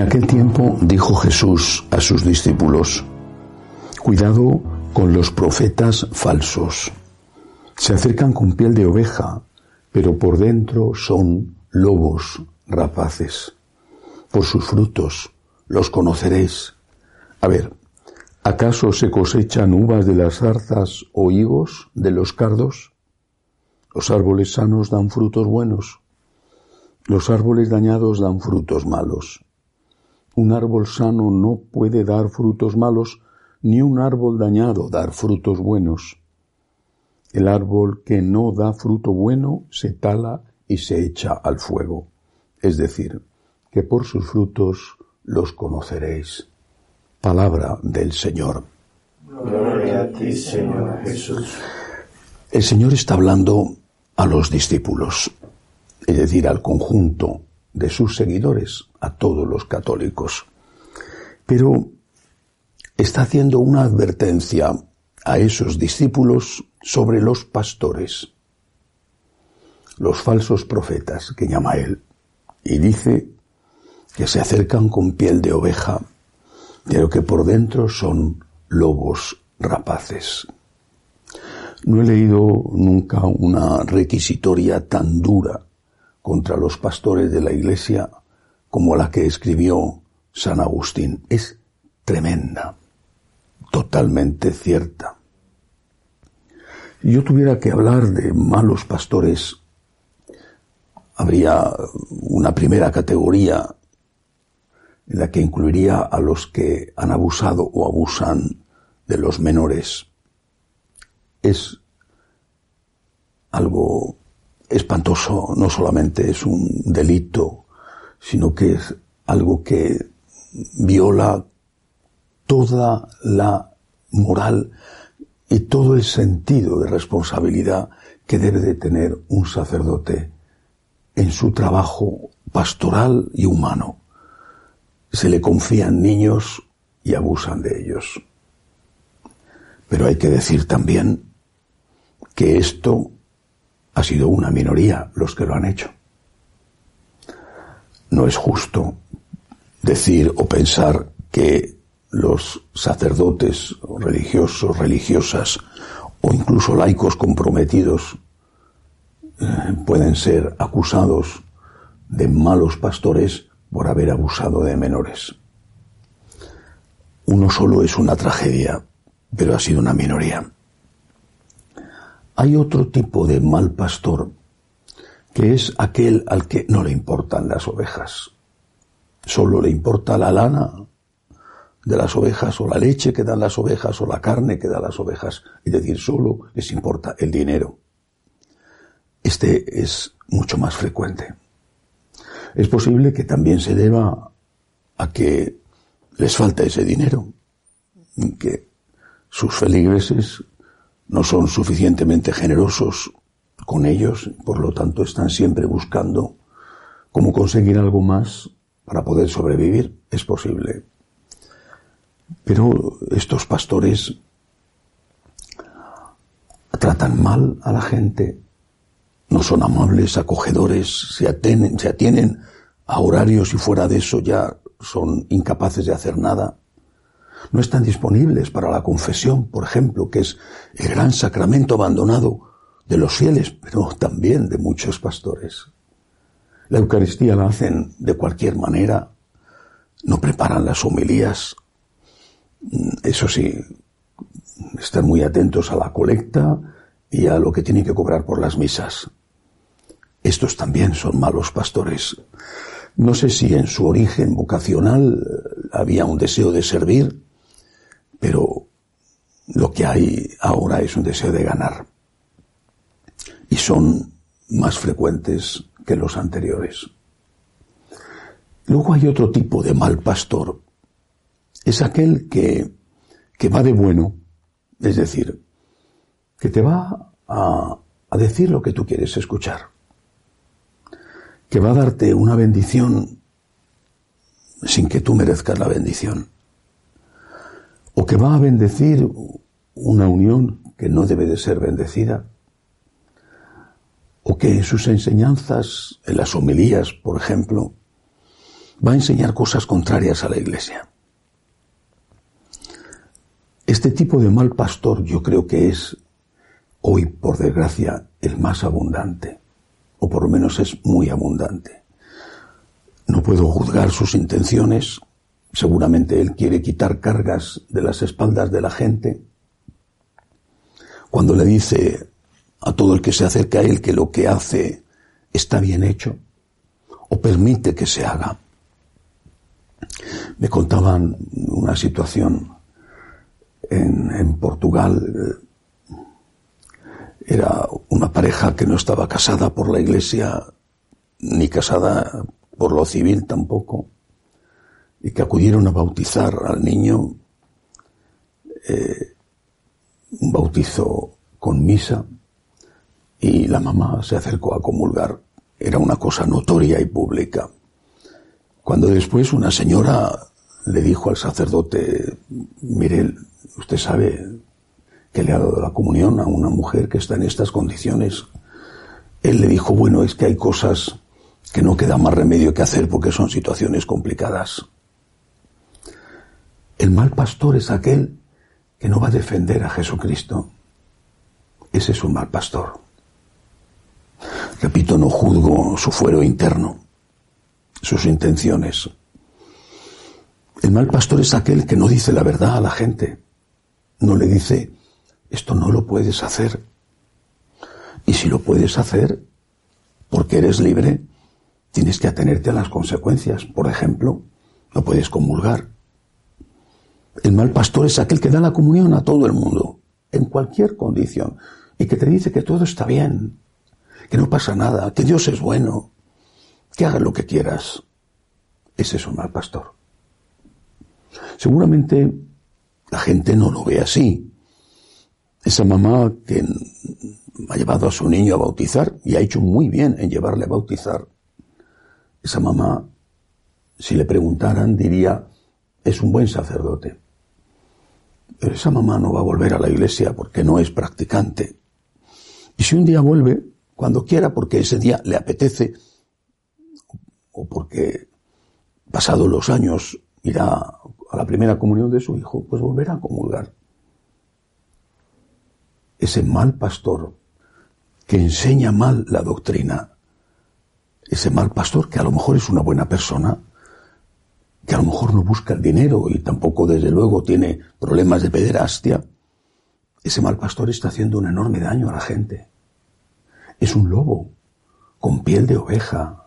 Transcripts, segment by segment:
En aquel tiempo dijo Jesús a sus discípulos, Cuidado con los profetas falsos. Se acercan con piel de oveja, pero por dentro son lobos rapaces. Por sus frutos los conoceréis. A ver, ¿acaso se cosechan uvas de las zarzas o higos de los cardos? Los árboles sanos dan frutos buenos. Los árboles dañados dan frutos malos. Un árbol sano no puede dar frutos malos, ni un árbol dañado dar frutos buenos. El árbol que no da fruto bueno se tala y se echa al fuego. Es decir, que por sus frutos los conoceréis. Palabra del Señor. Gloria a ti, Señor Jesús. El Señor está hablando a los discípulos, es decir, al conjunto de sus seguidores, a todos los católicos. Pero está haciendo una advertencia a esos discípulos sobre los pastores, los falsos profetas que llama él, y dice que se acercan con piel de oveja, pero que por dentro son lobos rapaces. No he leído nunca una requisitoria tan dura contra los pastores de la Iglesia como la que escribió San Agustín. Es tremenda, totalmente cierta. Si yo tuviera que hablar de malos pastores, habría una primera categoría en la que incluiría a los que han abusado o abusan de los menores. Es algo espantoso, no solamente es un delito, sino que es algo que viola toda la moral y todo el sentido de responsabilidad que debe de tener un sacerdote en su trabajo pastoral y humano. Se le confían niños y abusan de ellos. Pero hay que decir también que esto ha sido una minoría los que lo han hecho. No es justo decir o pensar que los sacerdotes religiosos, religiosas o incluso laicos comprometidos eh, pueden ser acusados de malos pastores por haber abusado de menores. Uno solo es una tragedia, pero ha sido una minoría. Hay otro tipo de mal pastor que es aquel al que no le importan las ovejas. Solo le importa la lana de las ovejas o la leche que dan las ovejas o la carne que dan las ovejas. Es decir, solo les importa el dinero. Este es mucho más frecuente. Es posible que también se deba a que les falta ese dinero, que sus feligreses no son suficientemente generosos con ellos, por lo tanto están siempre buscando cómo conseguir algo más para poder sobrevivir. Es posible. Pero estos pastores tratan mal a la gente, no son amables, acogedores, se atienen, se atienen a horarios y fuera de eso ya son incapaces de hacer nada no están disponibles para la confesión, por ejemplo, que es el gran sacramento abandonado de los fieles, pero también de muchos pastores. La Eucaristía la hacen de cualquier manera, no preparan las homilías, eso sí, están muy atentos a la colecta y a lo que tienen que cobrar por las misas. Estos también son malos pastores. No sé si en su origen vocacional había un deseo de servir, pero lo que hay ahora es un deseo de ganar. Y son más frecuentes que los anteriores. Luego hay otro tipo de mal pastor. Es aquel que, que va de bueno, es decir, que te va a, a decir lo que tú quieres escuchar, que va a darte una bendición sin que tú merezcas la bendición o que va a bendecir una unión que no debe de ser bendecida, o que en sus enseñanzas, en las homilías, por ejemplo, va a enseñar cosas contrarias a la iglesia. Este tipo de mal pastor yo creo que es hoy, por desgracia, el más abundante, o por lo menos es muy abundante. No puedo juzgar sus intenciones, seguramente él quiere quitar cargas de las espaldas de la gente. Cuando le dice a todo el que se acerca a él que lo que hace está bien hecho, o permite que se haga. Me contaban una situación en, en Portugal, era una pareja que no estaba casada por la iglesia, ni casada por lo civil tampoco, y que acudieron a bautizar al niño, eh, un bautizo con misa, y la mamá se acercó a comulgar. Era una cosa notoria y pública. Cuando después una señora le dijo al sacerdote, mire, usted sabe que le ha dado la comunión a una mujer que está en estas condiciones. Él le dijo, bueno, es que hay cosas que no queda más remedio que hacer porque son situaciones complicadas. El mal pastor es aquel que no va a defender a Jesucristo. Ese es un mal pastor. Repito, no juzgo su fuero interno, sus intenciones. El mal pastor es aquel que no dice la verdad a la gente. No le dice, esto no lo puedes hacer. Y si lo puedes hacer, porque eres libre, tienes que atenerte a las consecuencias. Por ejemplo, no puedes comulgar. El mal pastor es aquel que da la comunión a todo el mundo, en cualquier condición, y que te dice que todo está bien, que no pasa nada, que Dios es bueno, que hagas lo que quieras. Ese es un mal pastor. Seguramente la gente no lo ve así, esa mamá que ha llevado a su niño a bautizar y ha hecho muy bien en llevarle a bautizar, esa mamá, si le preguntaran, diría, es un buen sacerdote. Esa mamá no va a volver a la iglesia porque no es practicante. Y si un día vuelve, cuando quiera, porque ese día le apetece, o porque pasados los años irá a la primera comunión de su hijo, pues volverá a comulgar ese mal pastor que enseña mal la doctrina, ese mal pastor que a lo mejor es una buena persona, que a lo mejor no busca el dinero y tampoco desde luego tiene problemas de pederastia, ese mal pastor está haciendo un enorme daño a la gente. Es un lobo con piel de oveja.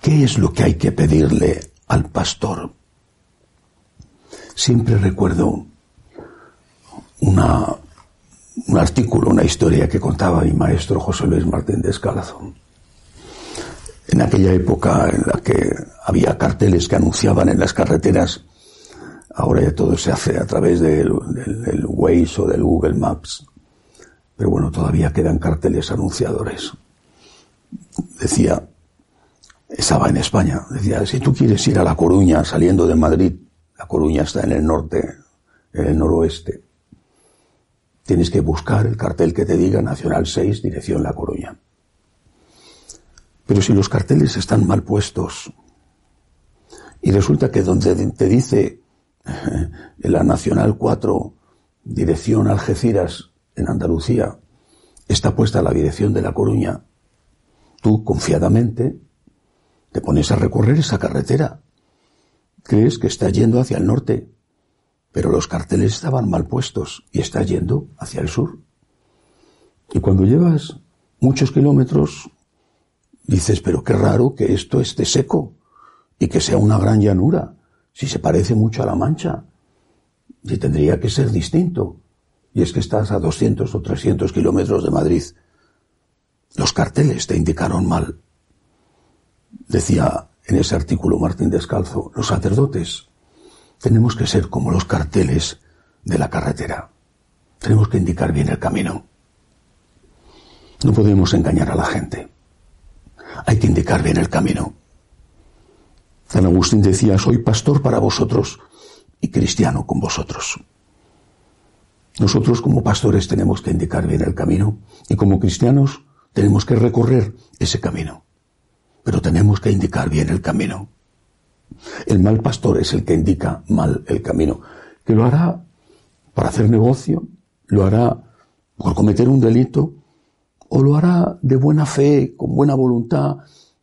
¿Qué es lo que hay que pedirle al pastor? Siempre recuerdo una, un artículo, una historia que contaba mi maestro José Luis Martín Descalzo. En aquella época en la que había carteles que anunciaban en las carreteras, ahora ya todo se hace a través del, del Waze o del Google Maps, pero bueno, todavía quedan carteles anunciadores. Decía, estaba en España, decía, si tú quieres ir a La Coruña saliendo de Madrid, La Coruña está en el norte, en el noroeste, tienes que buscar el cartel que te diga Nacional 6, dirección La Coruña. Pero si los carteles están mal puestos y resulta que donde te dice la Nacional 4, dirección Algeciras, en Andalucía, está puesta la dirección de La Coruña, tú confiadamente te pones a recorrer esa carretera. Crees que está yendo hacia el norte, pero los carteles estaban mal puestos y está yendo hacia el sur. Y cuando llevas muchos kilómetros, dices, pero qué raro que esto esté seco y que sea una gran llanura, si se parece mucho a la mancha. Y tendría que ser distinto. Y es que estás a 200 o 300 kilómetros de Madrid. Los carteles te indicaron mal. Decía en ese artículo Martín Descalzo, los sacerdotes tenemos que ser como los carteles de la carretera. Tenemos que indicar bien el camino. No podemos engañar a la gente. Hay que indicar bien el camino. San Agustín decía, soy pastor para vosotros y cristiano con vosotros. Nosotros como pastores tenemos que indicar bien el camino y como cristianos tenemos que recorrer ese camino. pero tenemos que indicar bien el camino. El mal pastor es el que indica mal el camino, que lo hará para hacer negocio, lo hará por cometer un delito, o lo hará de buena fe, con buena voluntad,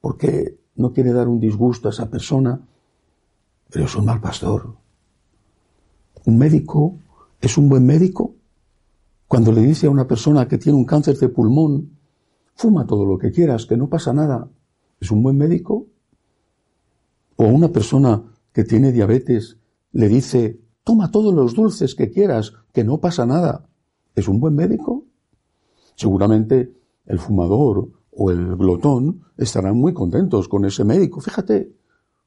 porque no quiere dar un disgusto a esa persona, pero es un mal pastor. Un médico es un buen médico cuando le dice a una persona que tiene un cáncer de pulmón, fuma todo lo que quieras, que no pasa nada. ¿Es un buen médico? O a una persona que tiene diabetes le dice, toma todos los dulces que quieras, que no pasa nada. ¿Es un buen médico? Seguramente el fumador o el glotón estarán muy contentos con ese médico. Fíjate,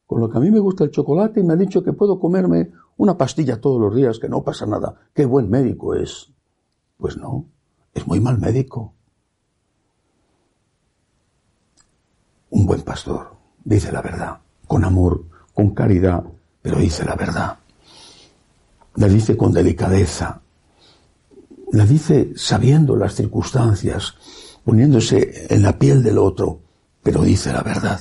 con lo que a mí me gusta el chocolate y me ha dicho que puedo comerme una pastilla todos los días, que no pasa nada. Qué buen médico es. Pues no, es muy mal médico. Un buen pastor dice la verdad, con amor, con caridad, pero dice la verdad. La dice con delicadeza, la dice sabiendo las circunstancias, poniéndose en la piel del otro, pero dice la verdad.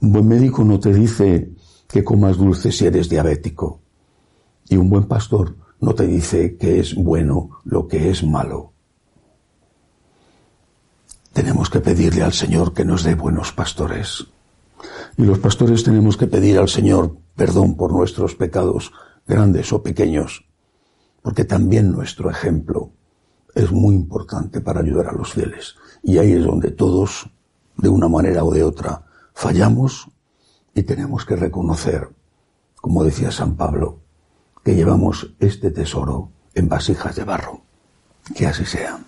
Un buen médico no te dice que comas dulce si eres diabético. Y un buen pastor no te dice que es bueno lo que es malo. Tenemos que pedirle al Señor que nos dé buenos pastores. Y los pastores tenemos que pedir al Señor perdón por nuestros pecados, grandes o pequeños, porque también nuestro ejemplo es muy importante para ayudar a los fieles. Y ahí es donde todos, de una manera o de otra, fallamos y tenemos que reconocer, como decía San Pablo, que llevamos este tesoro en vasijas de barro. Que así sea.